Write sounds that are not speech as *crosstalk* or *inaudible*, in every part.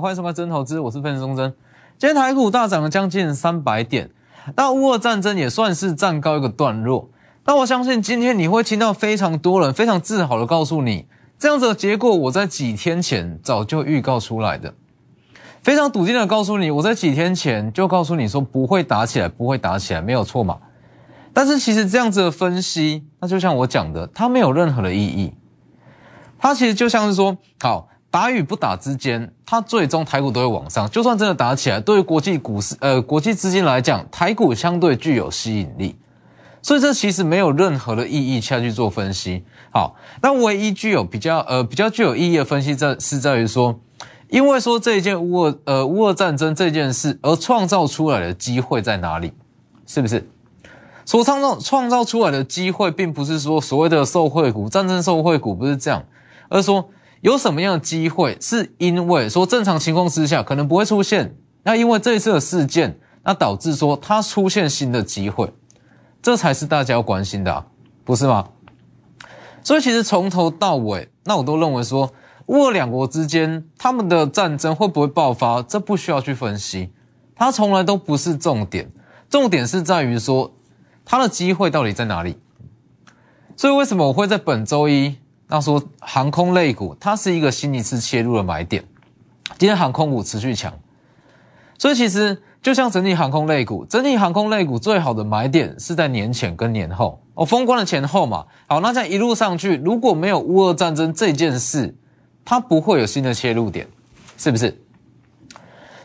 欢迎收看真投资，我是分析钟真。今天台股大涨了将近三百点，那乌俄战争也算是站高一个段落。那我相信今天你会听到非常多人非常自豪的告诉你，这样子的结果我在几天前早就预告出来的，非常笃定的告诉你，我在几天前就告诉你说不会打起来，不会打起来，没有错嘛。但是其实这样子的分析，那就像我讲的，它没有任何的意义。它其实就像是说，好。打与不打之间，它最终台股都会往上。就算真的打起来，对于国际股市、呃国际资金来讲，台股相对具有吸引力。所以这其实没有任何的意义下去做分析。好，那唯一具有比较呃比较具有意义的分析在是在于说，因为说这一件乌俄呃乌俄战争这件事而创造出来的机会在哪里？是不是？所创造创造出来的机会，并不是说所谓的受惠股、战争受惠股不是这样，而是说。有什么样的机会？是因为说正常情况之下可能不会出现，那因为这一次的事件，那导致说它出现新的机会，这才是大家要关心的，不是吗？所以其实从头到尾，那我都认为说，乌俄两国之间他们的战争会不会爆发，这不需要去分析，它从来都不是重点，重点是在于说它的机会到底在哪里。所以为什么我会在本周一？那说航空类股，它是一个新一次切入的买点。今天航空股持续强，所以其实就像整体航空类股，整体航空类股最好的买点是在年前跟年后哦，封关的前后嘛。好，那这样一路上去，如果没有乌俄战争这件事，它不会有新的切入点，是不是？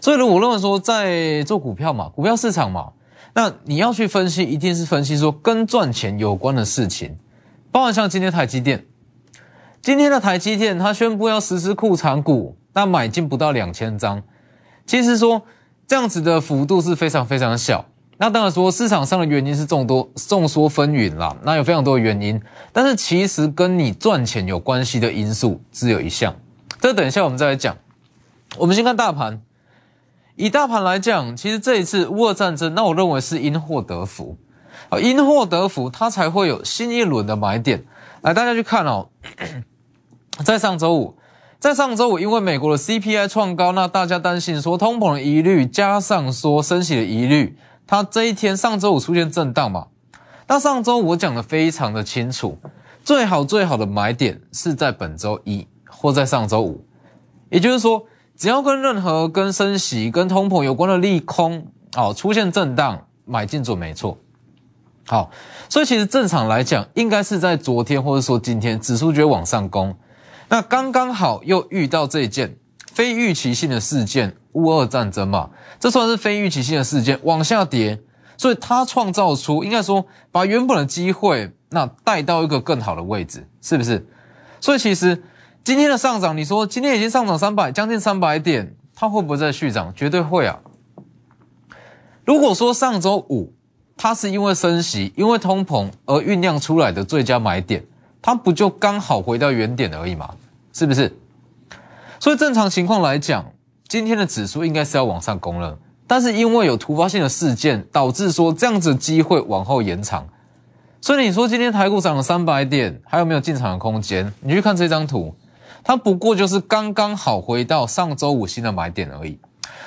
所以，如果认为说在做股票嘛，股票市场嘛，那你要去分析，一定是分析说跟赚钱有关的事情，包含像今天台积电。今天的台积电，它宣布要实施库藏股，那买进不到两千张。其实说这样子的幅度是非常非常小。那当然说市场上的原因是众多众说纷纭啦，那有非常多的原因。但是其实跟你赚钱有关系的因素只有一项，这等一下我们再来讲。我们先看大盘，以大盘来讲，其实这一次乌俄战争，那我认为是因祸得福啊，因祸得福，它才会有新一轮的买点。来，大家去看哦。在上周五，在上周五，因为美国的 CPI 创高，那大家担心说通膨的疑虑，加上说升息的疑虑，它这一天上周五出现震荡嘛？那上周我讲的非常的清楚，最好最好的买点是在本周一或在上周五，也就是说，只要跟任何跟升息、跟通膨有关的利空哦出现震荡，买进准没错。好，所以其实正常来讲，应该是在昨天或者说今天指数就会往上攻。那刚刚好又遇到这一件非预期性的事件，乌俄战争嘛，这算是非预期性的事件往下跌，所以它创造出应该说把原本的机会那带到一个更好的位置，是不是？所以其实今天的上涨，你说今天已经上涨三百将近三百点，它会不会再续涨？绝对会啊！如果说上周五它是因为升息、因为通膨而酝酿出来的最佳买点。它不就刚好回到原点而已吗？是不是？所以正常情况来讲，今天的指数应该是要往上攻了。但是因为有突发性的事件，导致说这样子机会往后延长。所以你说今天台股涨了三百点，还有没有进场的空间？你去看这张图，它不过就是刚刚好回到上周五新的买点而已。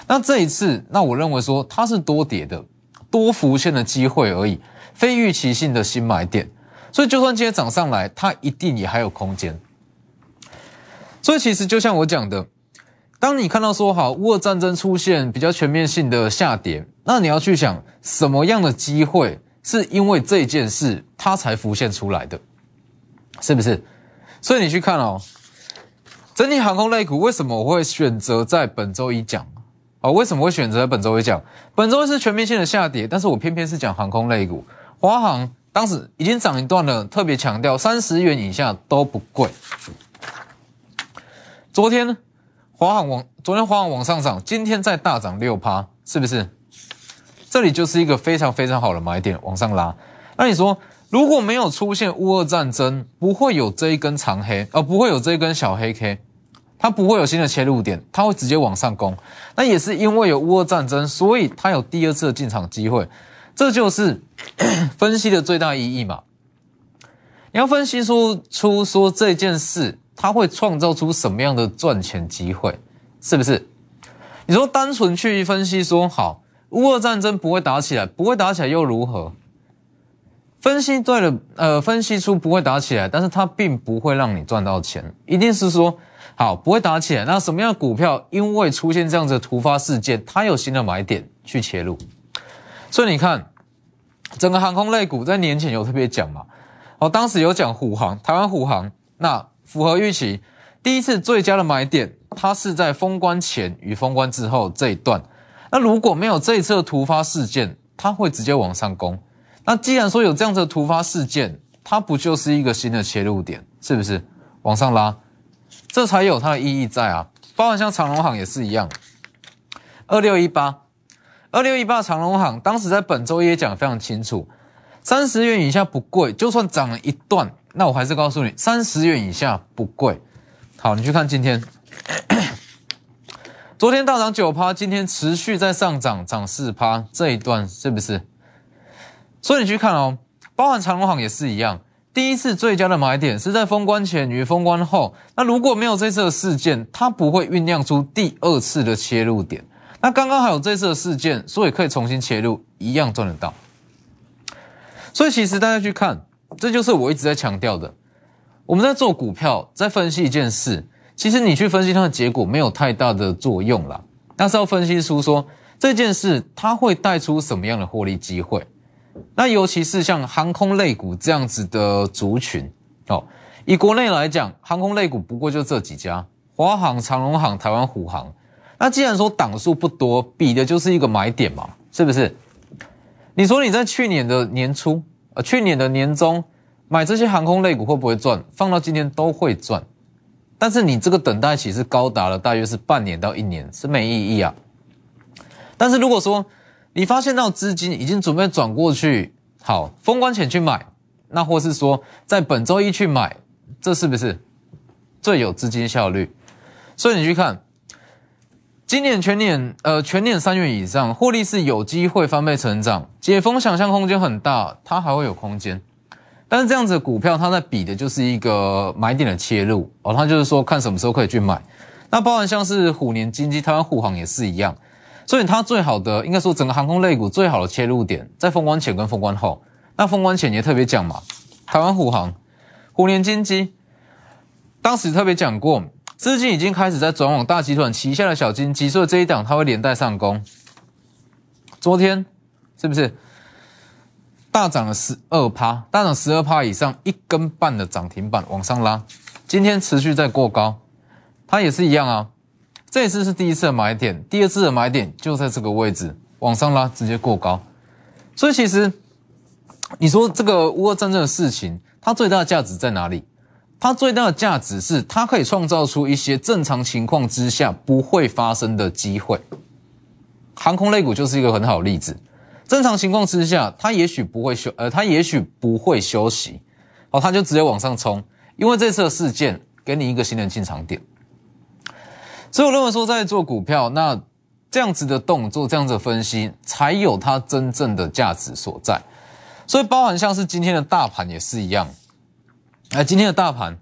那这一次，那我认为说它是多跌的、多浮现的机会而已，非预期性的新买点。所以，就算今天涨上来，它一定也还有空间。所以，其实就像我讲的，当你看到说好乌俄战争出现比较全面性的下跌，那你要去想什么样的机会是因为这件事它才浮现出来的，是不是？所以你去看哦，整体航空类股为什么我会选择在本周一讲？啊，为什么会选择本周一讲？本周一是全面性的下跌，但是我偏偏是讲航空类股，华航。当时已经涨一段了，特别强调三十元以下都不贵。昨天呢，华航往昨天华航往上涨，今天再大涨六趴，是不是？这里就是一个非常非常好的买点，往上拉。那你说，如果没有出现乌俄战争，不会有这一根长黑，而不会有这一根小黑 K，它不会有新的切入点，它会直接往上攻。那也是因为有乌俄战争，所以它有第二次的进场机会。这就是 *coughs* 分析的最大意义嘛？你要分析出出说这件事，它会创造出什么样的赚钱机会？是不是？你说单纯去分析说好，乌俄战争不会打起来，不会打起来又如何？分析对了，呃，分析出不会打起来，但是它并不会让你赚到钱，一定是说好不会打起来。那什么样的股票因为出现这样子的突发事件，它有新的买点去切入？所以你看，整个航空类股在年前有特别讲嘛，哦，当时有讲虎航，台湾虎航，那符合预期，第一次最佳的买点，它是在封关前与封关之后这一段。那如果没有这一次的突发事件，它会直接往上攻。那既然说有这样子的突发事件，它不就是一个新的切入点，是不是？往上拉，这才有它的意义在啊。包含像长隆行也是一样，二六一八，二六一八长隆行当时在本周也讲的非常清楚，三十元以下不贵，就算涨了一段，那我还是告诉你，三十元以下不贵。好，你去看今天，*clears throat* 昨天大涨九趴，今天持续在上涨，涨四趴，这一段是不是？所以你去看哦，包含长隆行也是一样，第一次最佳的买点是在封关前与封关后。那如果没有这次的事件，它不会酝酿出第二次的切入点。那刚刚还有这次的事件，所以可以重新切入，一样赚得到。所以其实大家去看，这就是我一直在强调的。我们在做股票，在分析一件事，其实你去分析它的结果没有太大的作用啦，但是要分析出说这件事它会带出什么样的获利机会。那尤其是像航空类股这样子的族群哦，以国内来讲，航空类股不过就这几家：华航、长龙航、台湾虎航。那既然说档数不多，比的就是一个买点嘛，是不是？你说你在去年的年初，呃，去年的年中买这些航空类股会不会赚？放到今天都会赚，但是你这个等待期是高达了大约是半年到一年，是没意义啊。但是如果说，你发现到资金已经准备转过去，好，封关前去买，那或是说在本周一去买，这是不是最有资金效率？所以你去看，今年全年呃全年三月以上获利是有机会翻倍成长，解封想象空间很大，它还会有空间。但是这样子股票，它在比的就是一个买点的切入哦，它就是说看什么时候可以去买。那包含像是虎年经济、台湾护航也是一样。所以它最好的，应该说整个航空类股最好的切入点，在封关前跟封关后。那封关前也特别讲嘛，台湾虎航、虎年金鸡，当时特别讲过，资金已经开始在转往大集团旗下的小金机，所以这一档它会连带上攻。昨天是不是大涨了十二趴？大涨十二趴以上，一根半的涨停板往上拉。今天持续在过高，它也是一样啊。这一次是第一次的买点，第二次的买点就在这个位置往上拉，直接过高。所以其实你说这个乌俄战争的事情，它最大的价值在哪里？它最大的价值是它可以创造出一些正常情况之下不会发生的机会。航空类股就是一个很好的例子。正常情况之下，它也许不会休，呃，它也许不会休息，哦，它就直接往上冲，因为这次的事件给你一个新的进场点。所以我认为说，在做股票，那这样子的动作，这样子的分析，才有它真正的价值所在。所以，包含像是今天的大盘也是一样。哎，今天的大盘，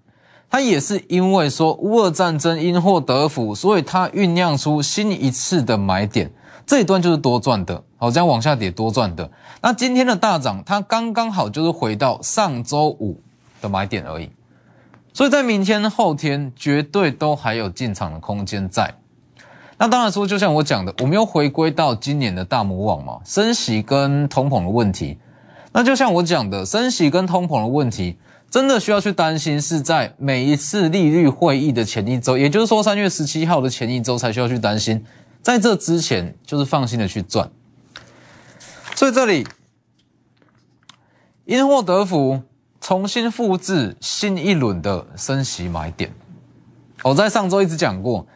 它也是因为说乌俄战争因祸得福，所以它酝酿出新一次的买点，这一段就是多赚的。好，这样往下跌多赚的。那今天的大涨，它刚刚好就是回到上周五的买点而已。所以在明天、后天绝对都还有进场的空间在。那当然说，就像我讲的，我们又回归到今年的大魔王嘛，升息跟通膨的问题。那就像我讲的，升息跟通膨的问题，真的需要去担心，是在每一次利率会议的前一周，也就是说三月十七号的前一周才需要去担心。在这之前，就是放心的去赚。所以这里因祸得福。重新复制新一轮的升息买点。我在上周一直讲过，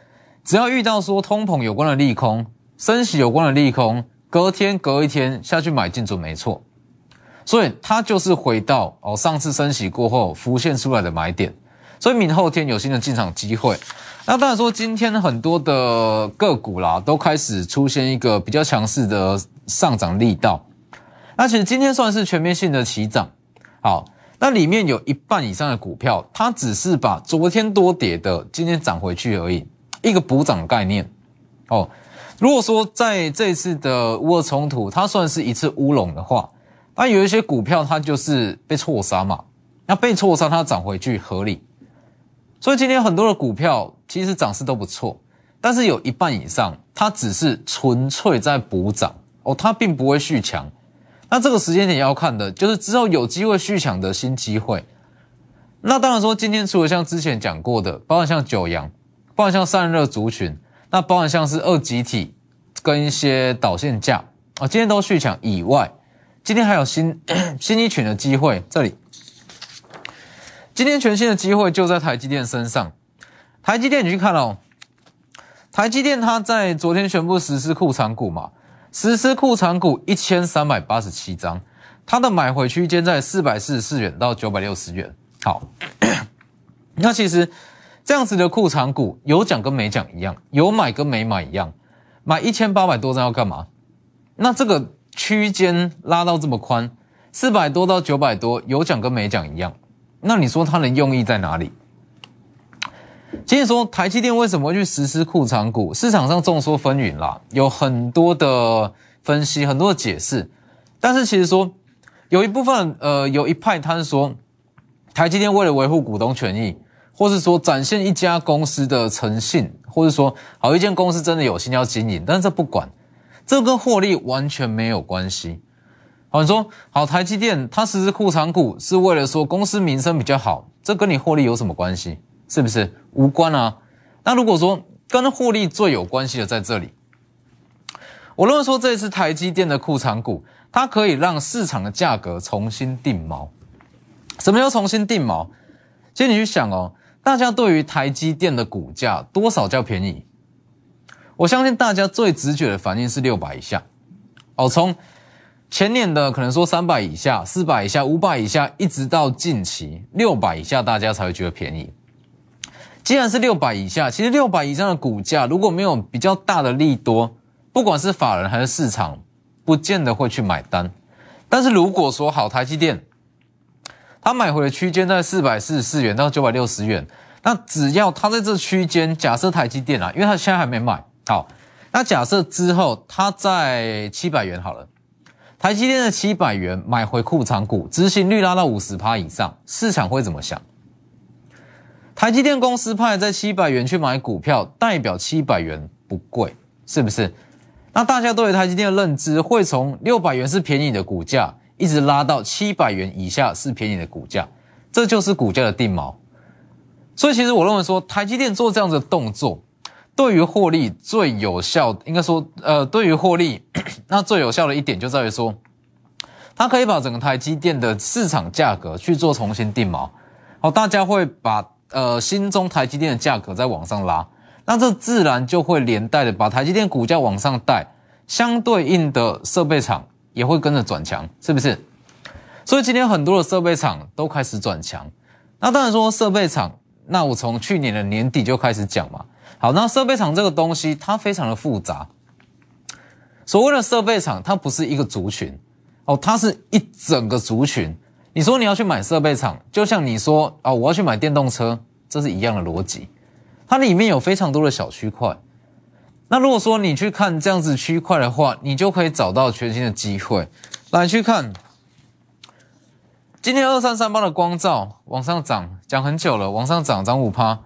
只要遇到说通膨有关的利空、升息有关的利空，隔天隔一天下去买进准没错。所以它就是回到哦上次升息过后浮现出来的买点。所以明后天有新的进场机会。那当然说今天很多的个股啦都开始出现一个比较强势的上涨力道。那其实今天算是全面性的起涨。好。那里面有一半以上的股票，它只是把昨天多跌的今天涨回去而已。一个补涨概念哦。如果说在这次的乌俄冲突，它算是一次乌龙的话，那有一些股票它就是被错杀嘛，那被错杀它涨回去合理。所以今天很多的股票其实涨势都不错，但是有一半以上它只是纯粹在补涨哦，它并不会续强。那这个时间点要看的就是之后有机会续强的新机会。那当然说，今天除了像之前讲过的，包含像九阳，包含像散热族群，那包含像是二极体跟一些导线架啊，今天都续强以外，今天还有新 *clears throat* 新一群的机会。这里，今天全新的机会就在台积电身上。台积电你去看哦，台积电它在昨天宣布实施库藏股嘛，实施库藏股一千三百八十七张，它的买回区间在四百四十四元到九百六十元。好，*clears throat* 那其实这样子的库藏股有讲跟没讲一样，有买跟没买一样。买一千八百多张要干嘛？那这个区间拉到这么宽，四百多到九百多，有奖跟没奖一样。那你说它的用意在哪里？其实说台积电为什么会去实施库藏股？市场上众说纷纭啦，有很多的分析，很多的解释。但是其实说有一部分，呃，有一派他是说。台积电为了维护股东权益，或是说展现一家公司的诚信，或是说好一间公司真的有心要经营，但是这不管，这跟获利完全没有关系。好，你说好台积电它实施库藏股是为了说公司名声比较好，这跟你获利有什么关系？是不是无关啊？那如果说跟获利最有关系的在这里，我认为说这次台积电的库藏股，它可以让市场的价格重新定锚。什么叫重新定锚？其实你去想哦，大家对于台积电的股价多少叫便宜？我相信大家最直觉的反应是六百以下。哦，从前年的可能说三百以下、四百以下、五百以下，一直到近期六百以下，大家才会觉得便宜。既然是六百以下，其实六百以上的股价如果没有比较大的利多，不管是法人还是市场，不见得会去买单。但是如果说好台积电，他买回的区间在四百四十四元到九百六十元，那只要他在这区间，假设台积电啊，因为他现在还没买好，那假设之后他在七百元好了，台积电的七百元买回库藏股，执行率拉到五十趴以上，市场会怎么想？台积电公司派在七百元去买股票，代表七百元不贵，是不是？那大家对台积电的认知会从六百元是便宜的股价。一直拉到七百元以下是便宜的股价，这就是股价的定锚。所以其实我认为说，台积电做这样的动作，对于获利最有效，应该说，呃，对于获利，*coughs* 那最有效的一点就在于说，它可以把整个台积电的市场价格去做重新定锚。好，大家会把呃心中台积电的价格再往上拉，那这自然就会连带的把台积电股价往上带，相对应的设备厂。也会跟着转强，是不是？所以今天很多的设备厂都开始转强。那当然说设备厂，那我从去年的年底就开始讲嘛。好，那设备厂这个东西它非常的复杂。所谓的设备厂，它不是一个族群哦，它是一整个族群。你说你要去买设备厂，就像你说啊，我要去买电动车，这是一样的逻辑。它里面有非常多的小区块。那如果说你去看这样子区块的话，你就可以找到全新的机会。来去看，今天二三三八的光照往上涨，讲很久了，往上涨涨五趴。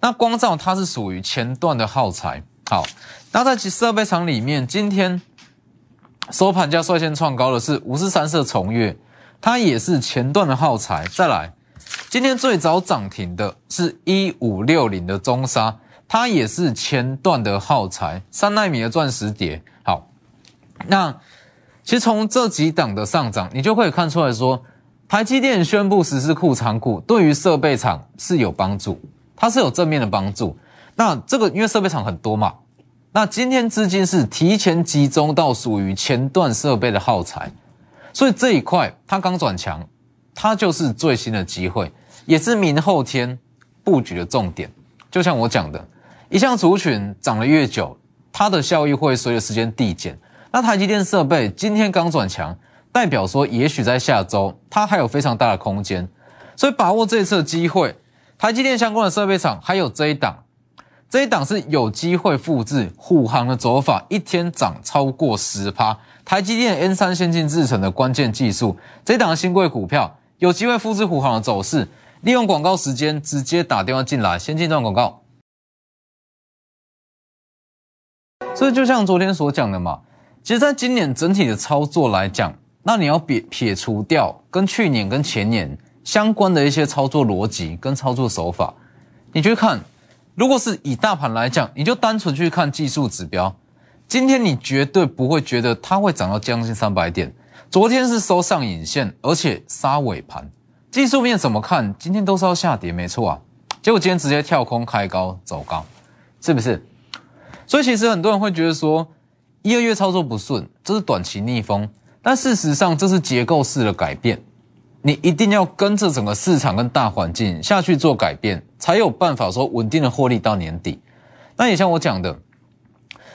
那光照它是属于前段的耗材。好，那在其设备厂里面，今天收盘价率先创高的是五四三色重月，它也是前段的耗材。再来，今天最早涨停的是一五六零的中沙。它也是前段的耗材，三纳米的钻石碟。好，那其实从这几档的上涨，你就可以看出来说，台积电宣布实施库藏股，对于设备厂是有帮助，它是有正面的帮助。那这个因为设备厂很多嘛，那今天资金是提前集中到属于前段设备的耗材，所以这一块它刚转强，它就是最新的机会，也是明后天布局的重点。就像我讲的。一项族群涨得越久，它的效益会随着时间递减。那台积电设备今天刚转强，代表说也许在下周它还有非常大的空间，所以把握这次的机会。台积电相关的设备厂还有这一档，这一档是有机会复制虎航的走法，一天涨超过十趴。台积电 N 三先进制程的关键技术，这一档新贵股票有机会复制虎航的走势。利用广告时间直接打电话进来，先进段广告。所以就像昨天所讲的嘛，其实在今年整体的操作来讲，那你要撇撇除掉跟去年跟前年相关的一些操作逻辑跟操作手法，你去看，如果是以大盘来讲，你就单纯去看技术指标，今天你绝对不会觉得它会涨到将近三百点。昨天是收上影线，而且杀尾盘，技术面怎么看？今天都是要下跌，没错啊。结果今天直接跳空开高走高，是不是？所以其实很多人会觉得说，一二月操作不顺，这是短期逆风。但事实上，这是结构式的改变。你一定要跟着整个市场跟大环境下去做改变，才有办法说稳定的获利到年底。那也像我讲的，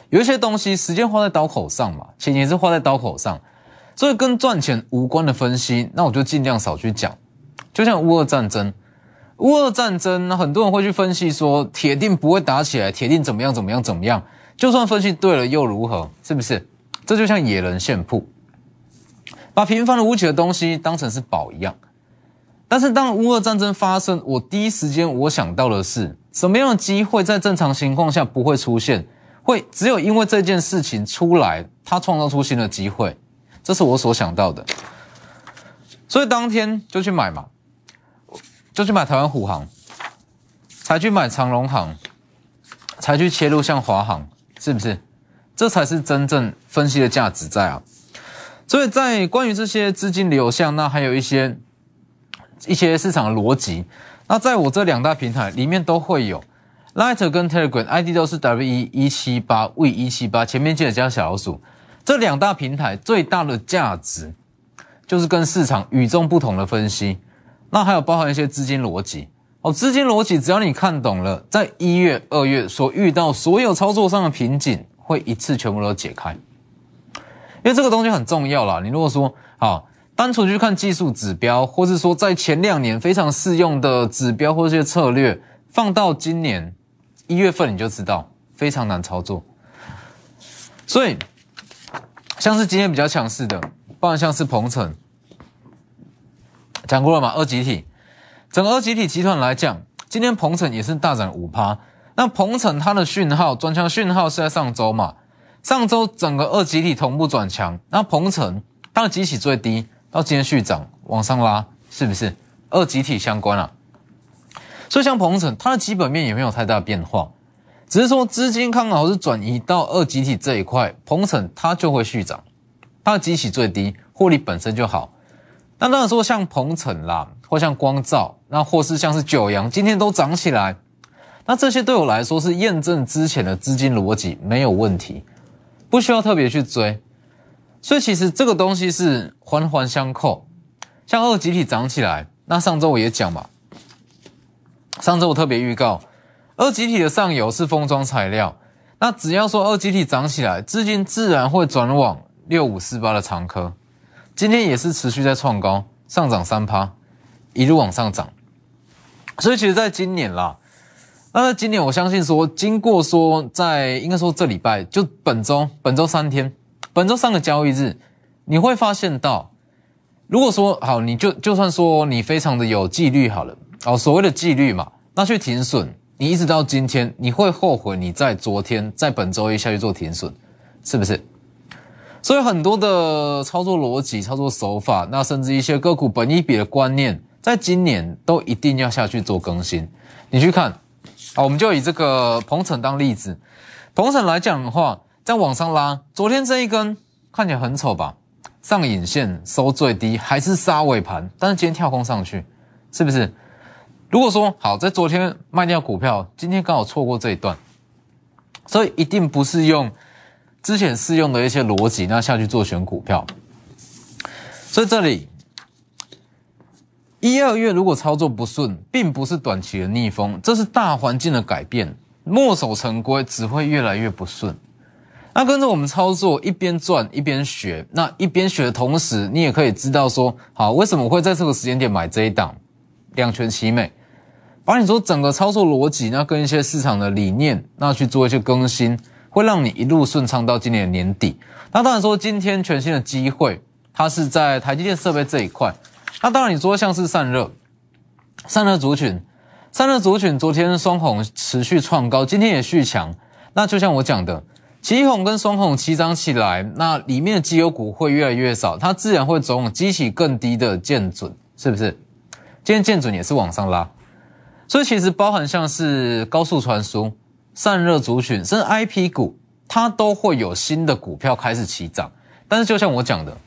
有一些东西时间花在刀口上嘛，钱也是花在刀口上，所以跟赚钱无关的分析，那我就尽量少去讲。就像乌俄战争。乌俄战争，很多人会去分析说，铁定不会打起来，铁定怎么样怎么样怎么样。就算分析对了又如何？是不是？这就像野人献铺，把平凡的无奇的东西当成是宝一样。但是当乌俄战争发生，我第一时间我想到的是，什么样的机会在正常情况下不会出现？会只有因为这件事情出来，它创造出新的机会，这是我所想到的。所以当天就去买嘛。就去买台湾虎航，才去买长隆航，才去切入像华航，是不是？这才是真正分析的价值在啊！所以在关于这些资金流向，那还有一些一些市场的逻辑，那在我这两大平台里面都会有，Lighter 跟 Telegram ID 都是 W 一一七八 V 一七八，前面记得加小老鼠。这两大平台最大的价值，就是跟市场与众不同的分析。那还有包含一些资金逻辑哦，资金逻辑只要你看懂了，在一月、二月所遇到所有操作上的瓶颈，会一次全部都解开。因为这个东西很重要啦。你如果说好单纯去看技术指标，或是说在前两年非常适用的指标或这些策略，放到今年一月份你就知道非常难操作。所以像是今天比较强势的，包含像是鹏程。讲过了嘛？二集体，整个二集体集团来讲，今天鹏程也是大涨五趴。那鹏程它的讯号转强讯号是在上周嘛？上周整个二集体同步转强，那鹏程它的集体最低，到今天续涨往上拉，是不是？二集体相关啊。所以像鹏程，它的基本面也没有太大变化，只是说资金看好是转移到二集体这一块，鹏程它就会续涨，它的集体最低，获利本身就好。那当然说像鹏程啦，或像光照，那或是像是九阳，今天都涨起来，那这些对我来说是验证之前的资金逻辑没有问题，不需要特别去追。所以其实这个东西是环环相扣。像二集体涨起来，那上周我也讲嘛，上周我特别预告，二集体的上游是封装材料，那只要说二集体涨起来，资金自然会转往六五四八的长科。今天也是持续在创高，上涨三趴，一路往上涨。所以其实，在今年啦，那今年我相信说，经过说在应该说这礼拜就本周本周三天，本周三个交易日，你会发现到，如果说好，你就就算说你非常的有纪律好了，哦，所谓的纪律嘛，那去停损，你一直到今天，你会后悔你在昨天在本周一下去做停损，是不是？所以很多的操作逻辑、操作手法，那甚至一些个股本一比的观念，在今年都一定要下去做更新。你去看，啊，我们就以这个鹏程当例子。鹏程来讲的话，在往上拉，昨天这一根看起来很丑吧？上影线收最低，还是杀尾盘，但是今天跳空上去，是不是？如果说好，在昨天卖掉股票，今天刚好错过这一段，所以一定不是用。之前适用的一些逻辑，那下去做选股票。所以这里一二月如果操作不顺，并不是短期的逆风，这是大环境的改变。墨守成规只会越来越不顺。那跟着我们操作，一边赚一边学。那一边学的同时，你也可以知道说，好，为什么会在这个时间点买这一档两全其美？把你说整个操作逻辑，那跟一些市场的理念，那去做一些更新，会让你一路顺畅到今年年底。那当然说今天全新的机会，它是在台积电设备这一块。那当然你说像是散热，散热族群，散热族群昨天双红持续创高，今天也续强。那就像我讲的，奇红跟双红齐涨起来，那里面的绩优股会越来越少，它自然会走往激起更低的见准，是不是？今天见准也是往上拉。所以其实包含像是高速传输、散热族群，甚至 IP 股，它都会有新的股票开始起涨。但是就像我讲的，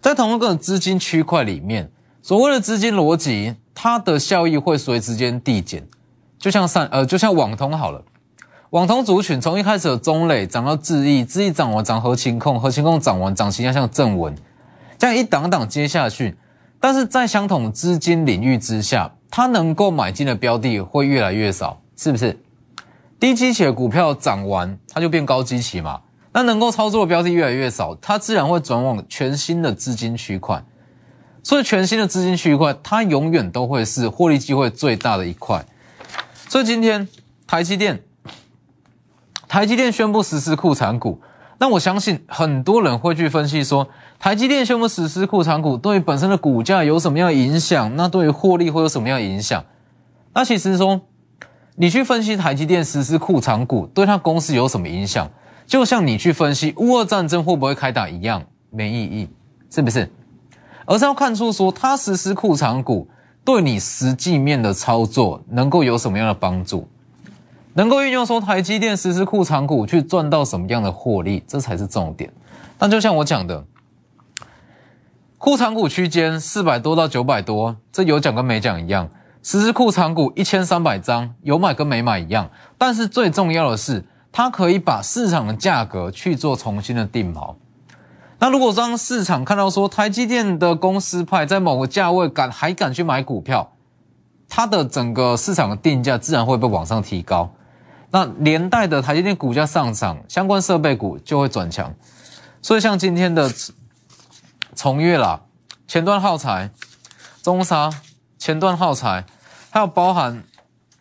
在同一个资金区块里面，所谓的资金逻辑，它的效益会随时间递减。就像上呃，就像网通好了，网通族群从一开始的中磊涨到智毅，智毅涨完涨核情控，核情控涨完涨其他像正文，这样一档档接下去。但是在相同资金领域之下。它能够买进的标的会越来越少，是不是？低基企的股票涨完，它就变高基企嘛？那能够操作的标的越来越少，它自然会转往全新的资金区块。所以，全新的资金区块，它永远都会是获利机会最大的一块。所以，今天台积电，台积电宣布实施库藏股。那我相信很多人会去分析说，台积电宣布实施库藏股，对于本身的股价有什么样的影响？那对于获利会有什么样的影响？那其实说，你去分析台积电实施库藏股对它公司有什么影响，就像你去分析乌俄战争会不会开打一样，没意义，是不是？而是要看出说，它实施库藏股对你实际面的操作能够有什么样的帮助？能够运用说台积电实施库藏股去赚到什么样的获利，这才是重点。但就像我讲的，库藏股区间四百多到九百多，这有讲跟没讲一样。实施库藏股一千三百张，有买跟没买一样。但是最重要的是，它可以把市场的价格去做重新的定锚。那如果让市场看到说台积电的公司派在某个价位敢还敢去买股票，它的整个市场的定价自然会被往上提高。那连带的台积电股价上涨，相关设备股就会转强，所以像今天的从月啦、前端耗材、中沙、前端耗材，还有包含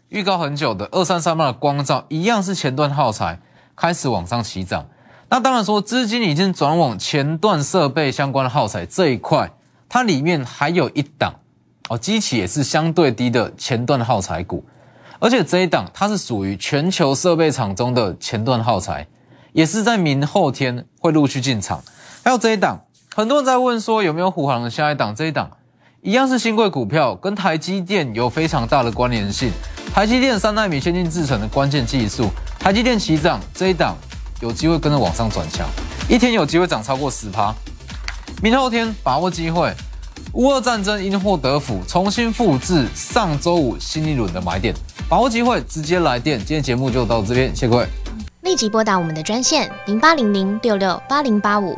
预告很久的二三三八的光照，一样是前段耗材开始往上起涨。那当然说资金已经转往前段设备相关的耗材这一块，它里面还有一档哦，机器也是相对低的前段耗材股。而且这一档它是属于全球设备厂中的前段耗材，也是在明后天会陆续进场。还有这一档，很多人在问说有没有虎航的下一档？这一档一样是新贵股票，跟台积电有非常大的关联性。台积电三纳米先进制程的关键技术，台积电齐涨，这一档有机会跟着往上转强，一天有机会涨超过十趴。明后天把握机会，乌俄战争因祸得福，重新复制上周五新一轮的买点。把握机会，直接来电。今天节目就到这边，谢谢各位。立即拨打我们的专线零八零零六六八零八五